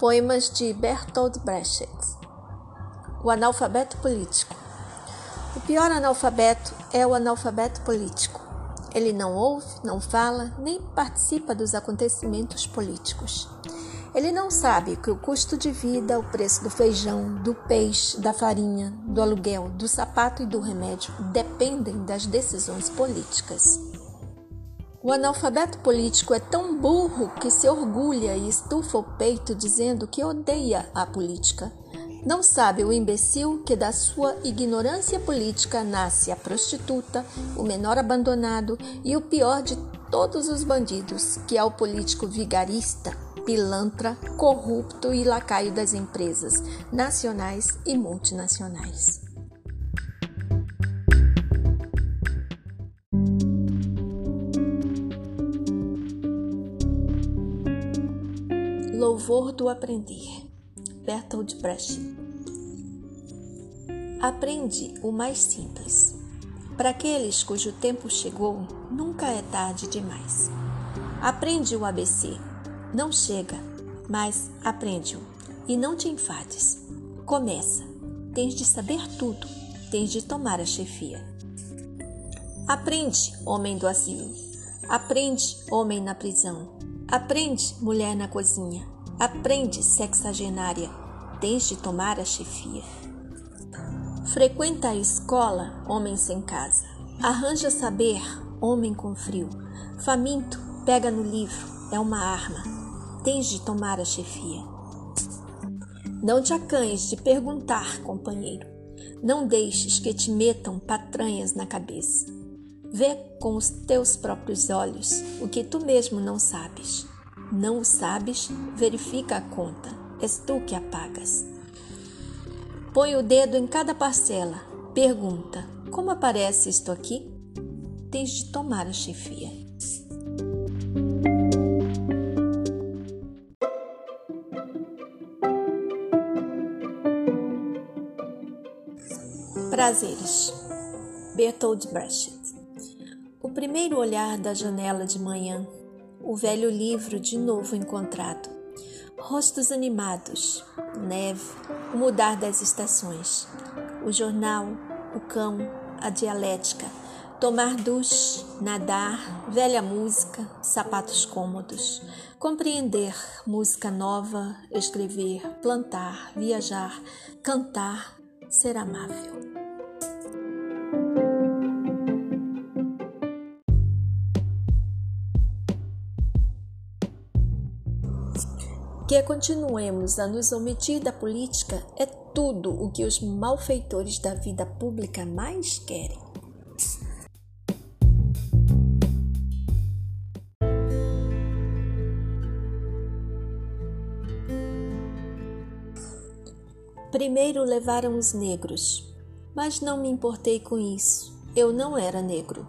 Poemas de Bertolt Brecht. O analfabeto político. O pior analfabeto é o analfabeto político. Ele não ouve, não fala, nem participa dos acontecimentos políticos. Ele não sabe que o custo de vida, o preço do feijão, do peixe, da farinha, do aluguel, do sapato e do remédio dependem das decisões políticas. O analfabeto político é tão burro que se orgulha e estufa o peito dizendo que odeia a política. Não sabe o imbecil que da sua ignorância política nasce a prostituta, o menor abandonado e o pior de todos os bandidos, que é o político vigarista, pilantra, corrupto e lacaio das empresas nacionais e multinacionais. Louvor do aprender. Bertold Brecht. Aprende o mais simples. Para aqueles cujo tempo chegou, nunca é tarde demais. Aprende o ABC. Não chega, mas aprende-o. E não te enfades. Começa. Tens de saber tudo. Tens de tomar a chefia. Aprende, homem do asilo. Aprende, homem na prisão. Aprende, mulher na cozinha. Aprende, sexagenária. Tens de tomar a chefia. Frequenta a escola, homem sem casa. Arranja saber, homem com frio. Faminto, pega no livro, é uma arma. Tens de tomar a chefia. Não te acanhes de perguntar, companheiro. Não deixes que te metam patranhas na cabeça. Vê com os teus próprios olhos o que tu mesmo não sabes. Não o sabes? Verifica a conta. És tu que a pagas. Põe o dedo em cada parcela. Pergunta: Como aparece isto aqui? Tens de tomar a chefia. Prazeres. Bertold Brecht o primeiro olhar da janela de manhã, o velho livro de novo encontrado, rostos animados, neve, o mudar das estações, o jornal, o cão, a dialética, tomar duche, nadar, velha música, sapatos cômodos, compreender música nova, escrever, plantar, viajar, cantar, ser amável. Que continuemos a nos omitir da política é tudo o que os malfeitores da vida pública mais querem. Primeiro levaram os negros, mas não me importei com isso. Eu não era negro.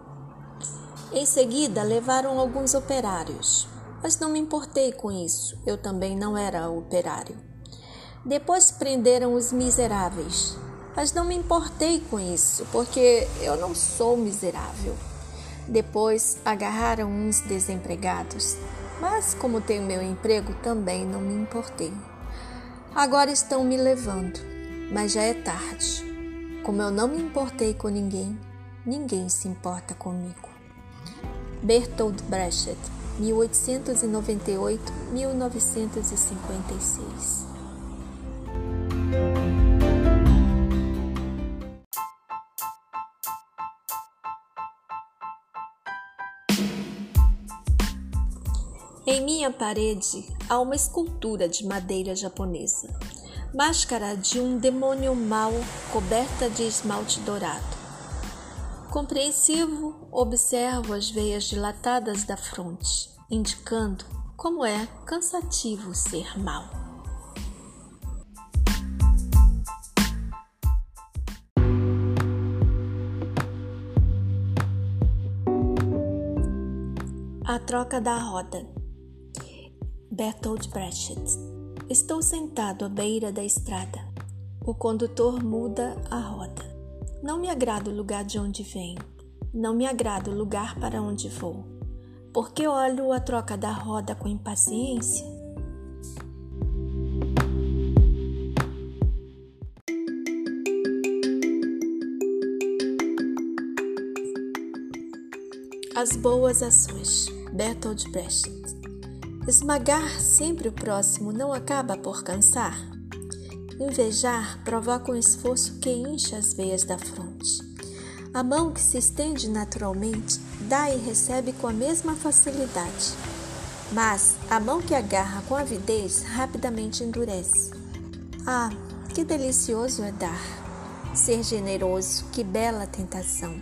Em seguida, levaram alguns operários, mas não me importei com isso, eu também não era operário. Depois prenderam os miseráveis, mas não me importei com isso, porque eu não sou miserável. Depois agarraram uns desempregados, mas como tenho meu emprego, também não me importei. Agora estão me levando, mas já é tarde. Como eu não me importei com ninguém, ninguém se importa comigo. Bertold Brecht 1898-1956. Em minha parede há uma escultura de madeira japonesa, máscara de um demônio mau coberta de esmalte dourado. Compreensivo, observo as veias dilatadas da fronte, indicando como é cansativo ser mau. A troca da roda. Bertolt Brecht. Estou sentado à beira da estrada. O condutor muda a roda. Não me agrada o lugar de onde venho, não me agrada o lugar para onde vou, porque olho a troca da roda com impaciência. As boas ações, Bertold Brecht. Esmagar sempre o próximo não acaba por cansar. Invejar provoca um esforço que incha as veias da fronte. A mão que se estende naturalmente dá e recebe com a mesma facilidade. Mas a mão que agarra com avidez rapidamente endurece. Ah, que delicioso é dar! Ser generoso, que bela tentação!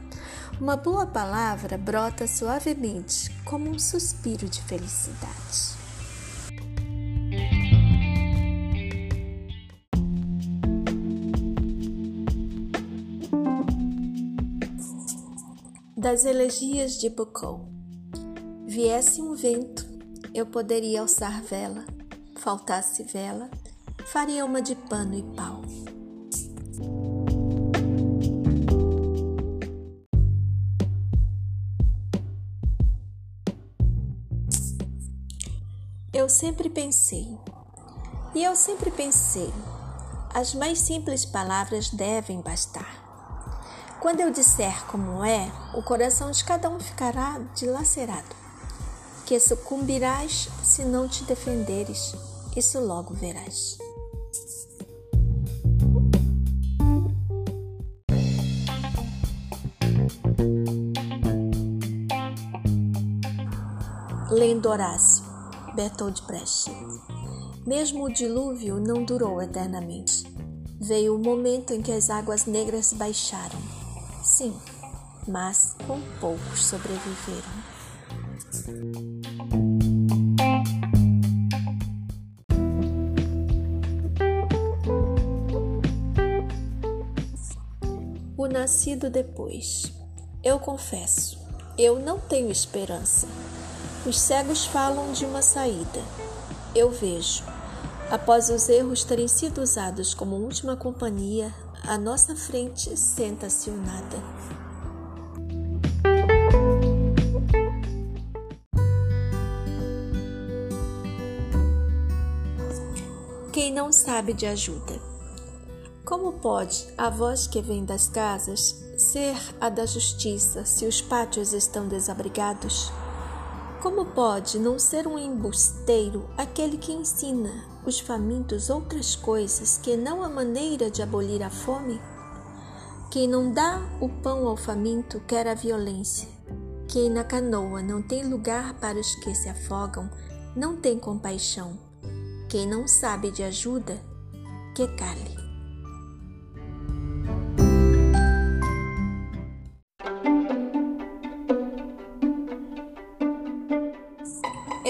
Uma boa palavra brota suavemente, como um suspiro de felicidade. Das elegias de Bocou. Viesse um vento, eu poderia alçar vela, faltasse vela, faria uma de pano e pau. Eu sempre pensei, e eu sempre pensei, as mais simples palavras devem bastar. Quando eu disser como é, o coração de cada um ficará dilacerado. Que sucumbirás se não te defenderes, isso logo verás. Lendo Horácio Bertold Brecht. Mesmo o dilúvio não durou eternamente. Veio o momento em que as águas negras baixaram. Sim, mas com poucos sobreviveram. O nascido depois. Eu confesso, eu não tenho esperança. Os cegos falam de uma saída. Eu vejo. Após os erros terem sido usados como última companhia, à nossa frente senta-se o nada. Quem não sabe de ajuda? Como pode a voz que vem das casas ser a da justiça se os pátios estão desabrigados? Como pode não ser um embusteiro aquele que ensina os famintos outras coisas que não a maneira de abolir a fome? Quem não dá o pão ao faminto quer a violência. Quem na canoa não tem lugar para os que se afogam, não tem compaixão. Quem não sabe de ajuda, que cale.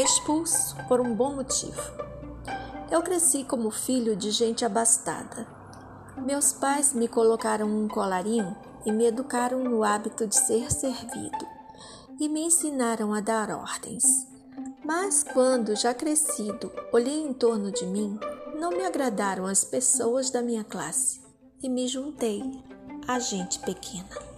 expulso por um bom motivo. Eu cresci como filho de gente abastada. Meus pais me colocaram um colarinho e me educaram no hábito de ser servido e me ensinaram a dar ordens. Mas quando, já crescido, olhei em torno de mim, não me agradaram as pessoas da minha classe e me juntei a gente pequena.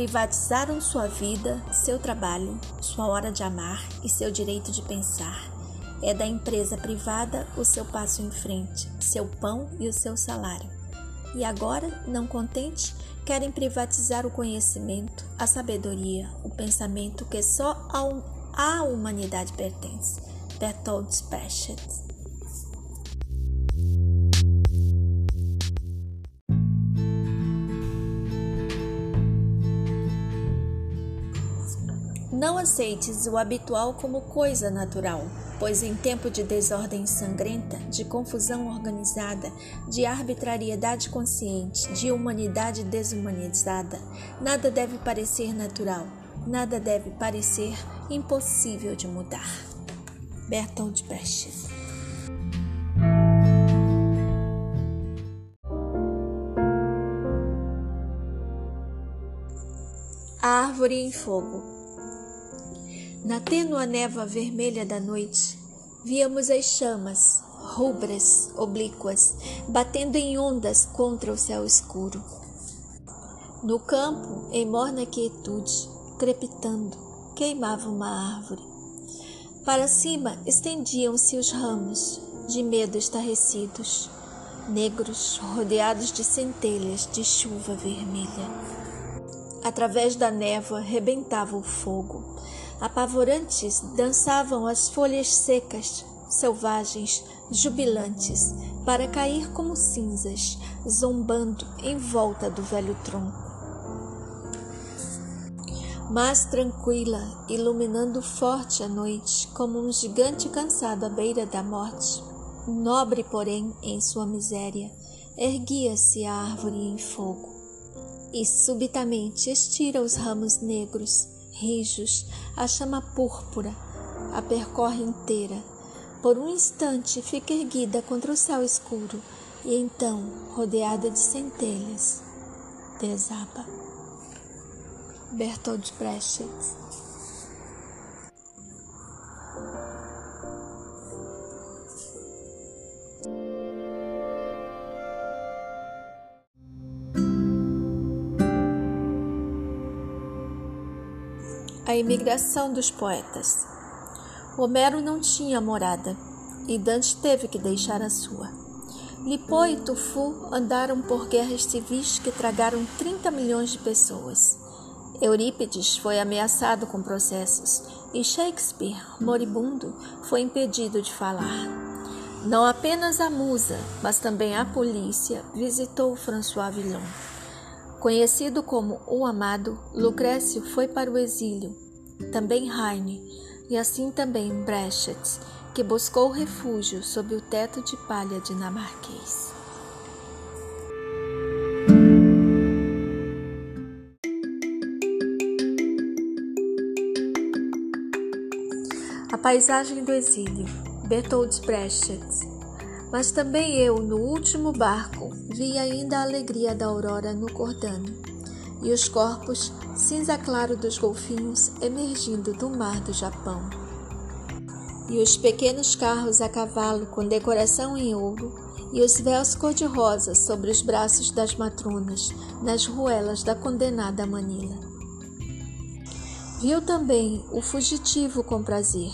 Privatizaram sua vida, seu trabalho, sua hora de amar e seu direito de pensar. É da empresa privada o seu passo em frente, seu pão e o seu salário. E agora, não contente, querem privatizar o conhecimento, a sabedoria, o pensamento que só à humanidade pertence. Bertolt Brecht Não aceites o habitual como coisa natural, pois em tempo de desordem sangrenta, de confusão organizada, de arbitrariedade consciente, de humanidade desumanizada, nada deve parecer natural, nada deve parecer impossível de mudar. Bertolt Brecht A árvore em fogo. Na tênua névoa vermelha da noite, víamos as chamas, rubras, oblíquas, batendo em ondas contra o céu escuro. No campo, em morna quietude, crepitando, queimava uma árvore. Para cima estendiam-se os ramos, de medo estarrecidos, negros rodeados de centelhas de chuva vermelha. Através da névoa rebentava o fogo. Apavorantes dançavam as folhas secas, selvagens, jubilantes, para cair como cinzas, zombando em volta do velho tronco mas tranquila, iluminando forte a noite, como um gigante cansado à beira da morte. Nobre, porém, em sua miséria, erguia-se a árvore em fogo, e subitamente estira os ramos negros, rijos, a chama púrpura, a percorre inteira. Por um instante fica erguida contra o céu escuro, e então, rodeada de centelhas, desaba. Bertold Brecht. A imigração dos poetas. Homero não tinha morada e Dante teve que deixar a sua. Lipô e Tufu andaram por guerras civis que tragaram 30 milhões de pessoas. Eurípides foi ameaçado com processos e Shakespeare, moribundo, foi impedido de falar. Não apenas a musa, mas também a polícia visitou François Villon. Conhecido como o amado, Lucrécio foi para o exílio, também Heine, e assim também Brecht, que buscou refúgio sob o teto de palha dinamarquês. A paisagem do exílio, Bertold Brecht. Mas também eu, no último barco, vi ainda a alegria da aurora no cordano e os corpos cinza claro dos golfinhos emergindo do mar do Japão. E os pequenos carros a cavalo com decoração em ouro e os véus cor-de-rosa sobre os braços das matronas nas ruelas da condenada Manila. Viu também o fugitivo com prazer.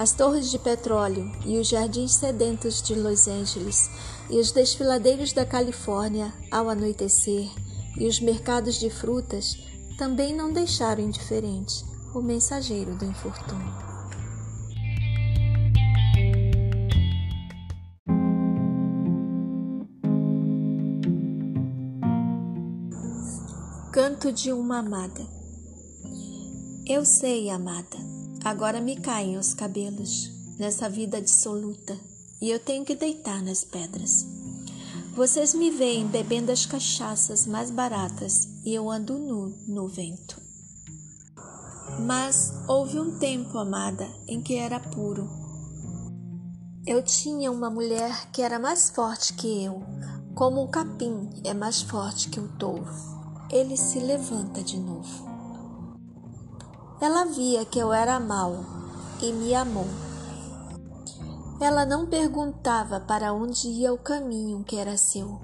As torres de petróleo e os jardins sedentos de Los Angeles e os desfiladeiros da Califórnia ao anoitecer e os mercados de frutas também não deixaram indiferente o mensageiro do infortúnio. Canto de uma amada. Eu sei, amada, agora me caem os cabelos nessa vida dissoluta e eu tenho que deitar nas pedras. Vocês me veem bebendo as cachaças mais baratas e eu ando nu no vento. Mas houve um tempo, amada, em que era puro. Eu tinha uma mulher que era mais forte que eu, como o capim é mais forte que o touro. Ele se levanta de novo. Ela via que eu era mau e me amou. Ela não perguntava para onde ia o caminho que era seu,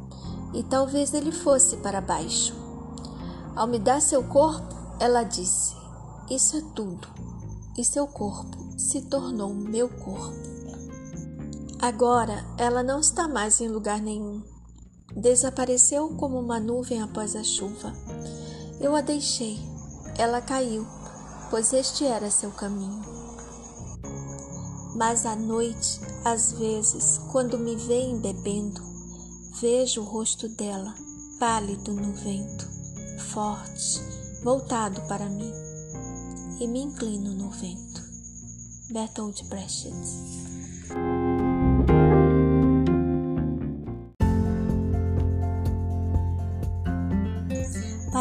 e talvez ele fosse para baixo. Ao me dar seu corpo, ela disse: Isso é tudo. E seu corpo se tornou meu corpo. Agora ela não está mais em lugar nenhum. Desapareceu como uma nuvem após a chuva. Eu a deixei. Ela caiu pois este era seu caminho. Mas à noite, às vezes, quando me veem bebendo, vejo o rosto dela, pálido no vento, forte, voltado para mim, e me inclino no vento. Bertold Brecht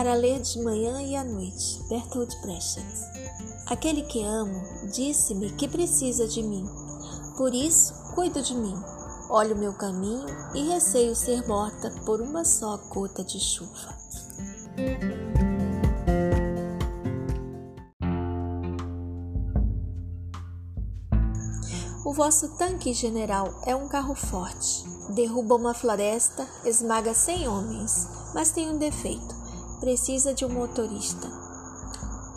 para ler de manhã e à noite. Bertold Brecht. Aquele que amo disse-me que precisa de mim. Por isso, cuido de mim. Olho meu caminho e receio ser morta por uma só gota de chuva. O vosso tanque general é um carro forte. Derruba uma floresta, esmaga cem homens, mas tem um defeito precisa de um motorista.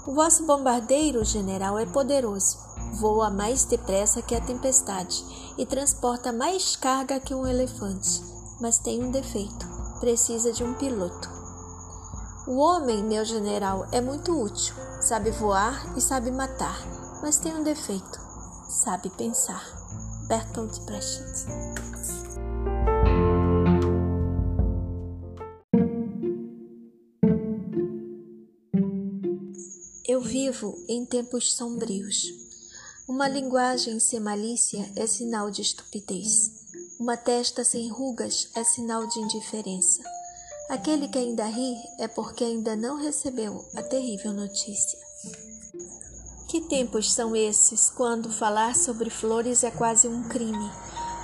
O vosso bombardeiro, general, é poderoso, voa mais depressa que a tempestade e transporta mais carga que um elefante, mas tem um defeito: precisa de um piloto. O homem, meu general, é muito útil, sabe voar e sabe matar, mas tem um defeito: sabe pensar. Bertolt Brecht. Vivo em tempos sombrios. Uma linguagem sem malícia é sinal de estupidez. Uma testa sem rugas é sinal de indiferença. Aquele que ainda ri é porque ainda não recebeu a terrível notícia. Que tempos são esses quando falar sobre flores é quase um crime,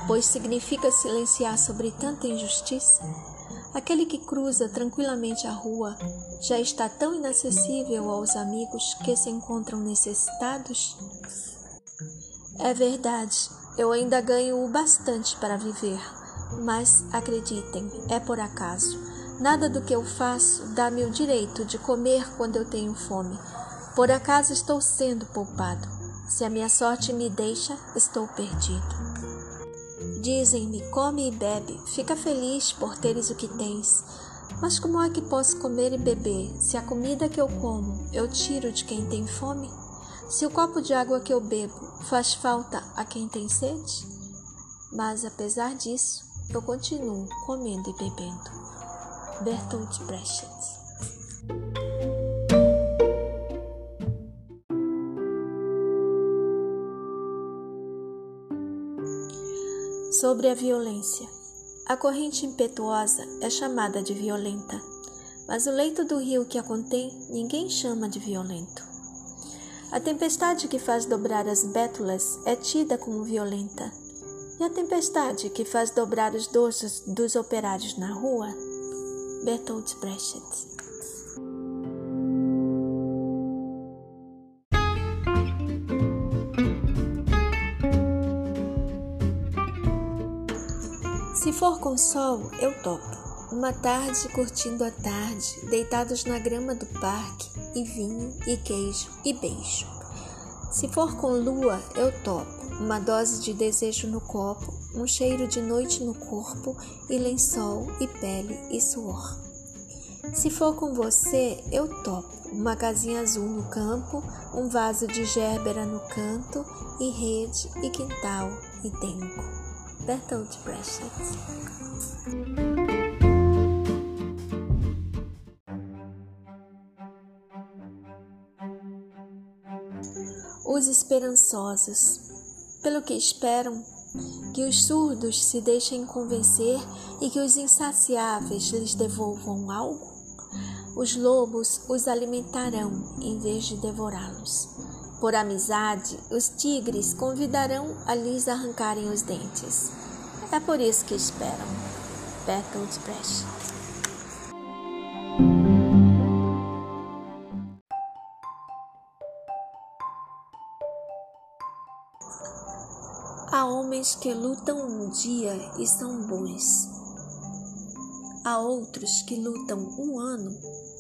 pois significa silenciar sobre tanta injustiça? Aquele que cruza tranquilamente a rua já está tão inacessível aos amigos que se encontram necessitados? É verdade, eu ainda ganho o bastante para viver, mas acreditem, é por acaso. Nada do que eu faço dá-me o direito de comer quando eu tenho fome. Por acaso estou sendo poupado. Se a minha sorte me deixa, estou perdido. Dizem-me: come e bebe, fica feliz por teres o que tens. Mas como é que posso comer e beber se a comida que eu como eu tiro de quem tem fome? Se o copo de água que eu bebo faz falta a quem tem sede? Mas apesar disso, eu continuo comendo e bebendo. Bertolt Brecht. Sobre a violência. A corrente impetuosa é chamada de violenta, mas o leito do rio que a contém ninguém chama de violento. A tempestade que faz dobrar as bétulas é tida como violenta, e a tempestade que faz dobrar os dorsos dos operários na rua Bertolt Brecht. Se for com sol, eu topo. Uma tarde curtindo a tarde, deitados na grama do parque, e vinho, e queijo, e beijo. Se for com lua, eu topo uma dose de desejo no copo, um cheiro de noite no corpo, e lençol, e pele, e suor. Se for com você, eu topo. Uma casinha azul no campo, um vaso de gérbera no canto, e rede, e quintal, e tempo. Bertolt Brecht. Os esperançosos pelo que esperam, que os surdos se deixem convencer e que os insaciáveis lhes devolvam algo? Os lobos os alimentarão em vez de devorá-los. Por amizade, os tigres convidarão a lhes arrancarem os dentes. É por isso que esperam. Bertolt Brecht. Há homens que lutam um dia e são bons. Há outros que lutam um ano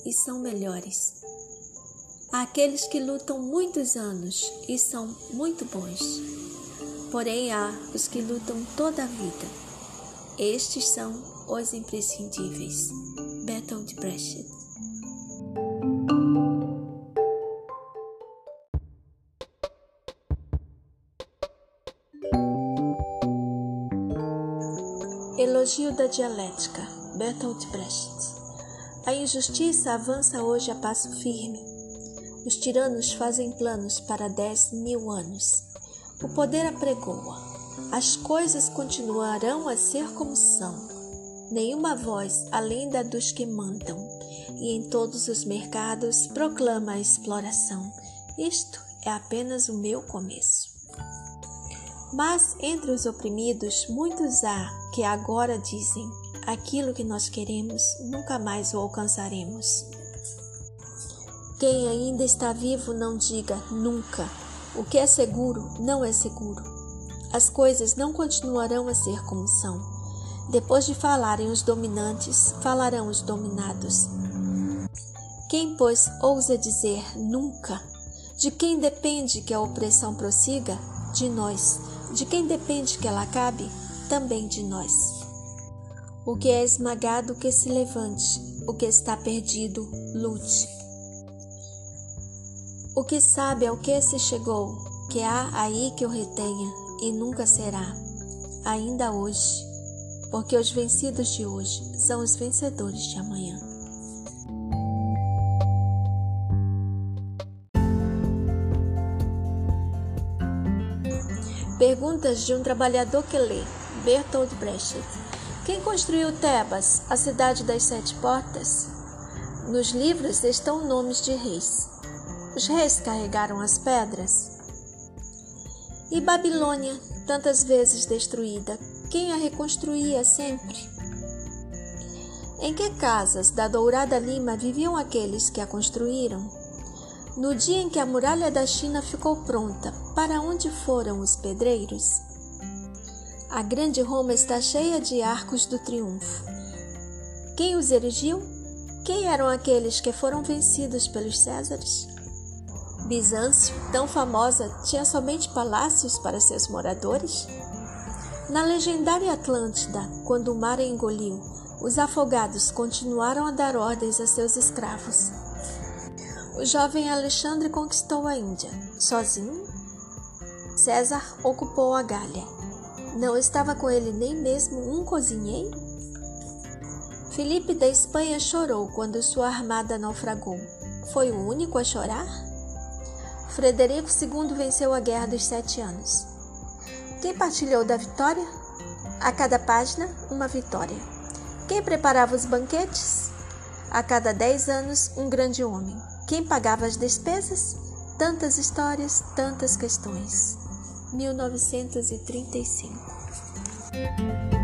e são melhores. Há aqueles que lutam muitos anos e são muito bons. Porém, há os que lutam toda a vida. Estes são os imprescindíveis. Bertolt Brecht Elogio da dialética, Bertolt Brecht. A injustiça avança hoje a passo firme. Os tiranos fazem planos para dez mil anos. O poder apregoa. As coisas continuarão a ser como são. Nenhuma voz além da dos que mandam. E em todos os mercados proclama a exploração. Isto é apenas o meu começo. Mas entre os oprimidos, muitos há que agora dizem: aquilo que nós queremos nunca mais o alcançaremos. Quem ainda está vivo não diga nunca. O que é seguro não é seguro. As coisas não continuarão a ser como são. Depois de falarem os dominantes, falarão os dominados. Quem, pois, ousa dizer nunca, De quem depende que a opressão prossiga? De nós. De quem depende que ela acabe? Também de nós. O que é esmagado, que se levante. O que está perdido, lute. O que sabe ao que se chegou, que há aí que o retenha, e nunca será, ainda hoje, porque os vencidos de hoje são os vencedores de amanhã. Perguntas de um trabalhador que lê, Bertolt Brecht. Quem construiu Tebas, a cidade das sete portas? Nos livros estão nomes de reis. Os reis carregaram as pedras? E Babilônia, tantas vezes destruída, quem a reconstruía sempre? Em que casas da Dourada Lima viviam aqueles que a construíram? No dia em que a muralha da China ficou pronta, para onde foram os pedreiros? A grande Roma está cheia de arcos do triunfo. Quem os erigiu? Quem eram aqueles que foram vencidos pelos Césares? Bizâncio, tão famosa, tinha somente palácios para seus moradores? Na legendária Atlântida, quando o mar engoliu, os afogados continuaram a dar ordens a seus escravos o jovem Alexandre conquistou a Índia. Sozinho? César ocupou a Gália. Não estava com ele nem mesmo um cozinheiro? Felipe da Espanha chorou quando sua armada naufragou. Foi o único a chorar? Frederico II venceu a Guerra dos Sete Anos. Quem partilhou da vitória? A cada página, uma vitória. Quem preparava os banquetes? A cada dez anos, um grande homem. Quem pagava as despesas? Tantas histórias, tantas questões. 1935